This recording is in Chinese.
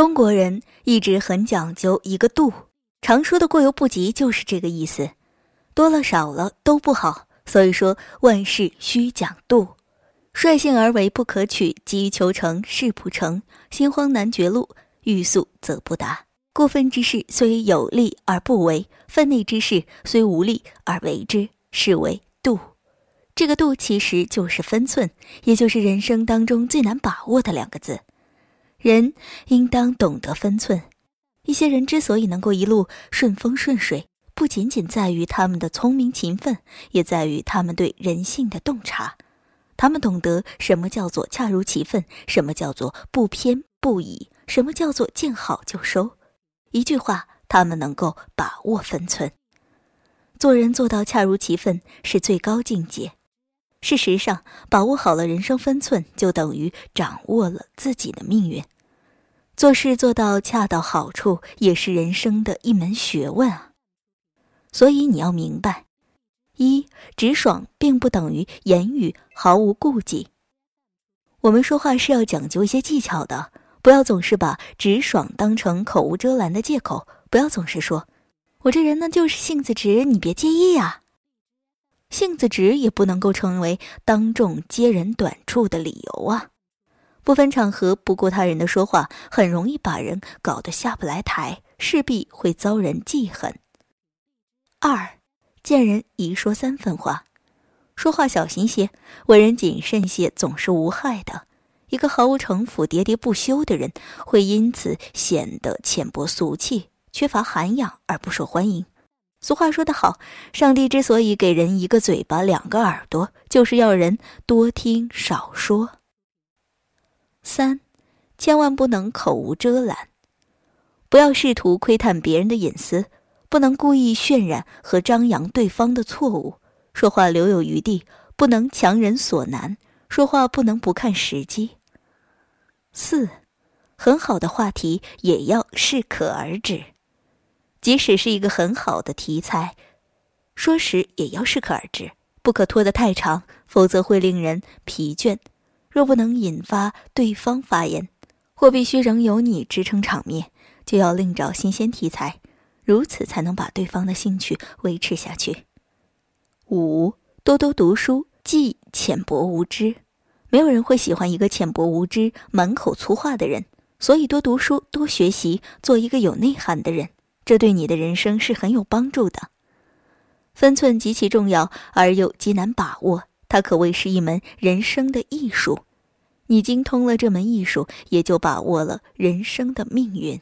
中国人一直很讲究一个度，常说的过犹不及就是这个意思，多了少了都不好。所以说万事需讲度，率性而为不可取，急于求成事不成，心慌难绝路，欲速则不达。过分之事虽有利而不为，分内之事虽无利而为之，是为度。这个度其实就是分寸，也就是人生当中最难把握的两个字。人应当懂得分寸。一些人之所以能够一路顺风顺水，不仅仅在于他们的聪明勤奋，也在于他们对人性的洞察。他们懂得什么叫做恰如其分，什么叫做不偏不倚，什么叫做见好就收。一句话，他们能够把握分寸。做人做到恰如其分是最高境界。事实上，把握好了人生分寸，就等于掌握了自己的命运。做事做到恰到好处，也是人生的一门学问啊。所以你要明白，一直爽并不等于言语毫无顾忌。我们说话是要讲究一些技巧的，不要总是把直爽当成口无遮拦的借口，不要总是说“我这人呢就是性子直，你别介意呀”。性子直也不能够成为当众揭人短处的理由啊！不分场合不顾他人的说话，很容易把人搞得下不来台，势必会遭人记恨。二，见人宜说三分话，说话小心些，为人谨慎些，总是无害的。一个毫无城府、喋喋不休的人，会因此显得浅薄俗气、缺乏涵养而不受欢迎。俗话说得好，上帝之所以给人一个嘴巴、两个耳朵，就是要人多听少说。三，千万不能口无遮拦，不要试图窥探别人的隐私，不能故意渲染和张扬对方的错误，说话留有余地，不能强人所难，说话不能不看时机。四，很好的话题也要适可而止。即使是一个很好的题材，说时也要适可而止，不可拖得太长，否则会令人疲倦。若不能引发对方发言，或必须仍有你支撑场面，就要另找新鲜题材，如此才能把对方的兴趣维持下去。五，多多读书，忌浅薄无知。没有人会喜欢一个浅薄无知、满口粗话的人，所以多读书，多学习，做一个有内涵的人。这对你的人生是很有帮助的。分寸极其重要，而又极难把握，它可谓是一门人生的艺术。你精通了这门艺术，也就把握了人生的命运。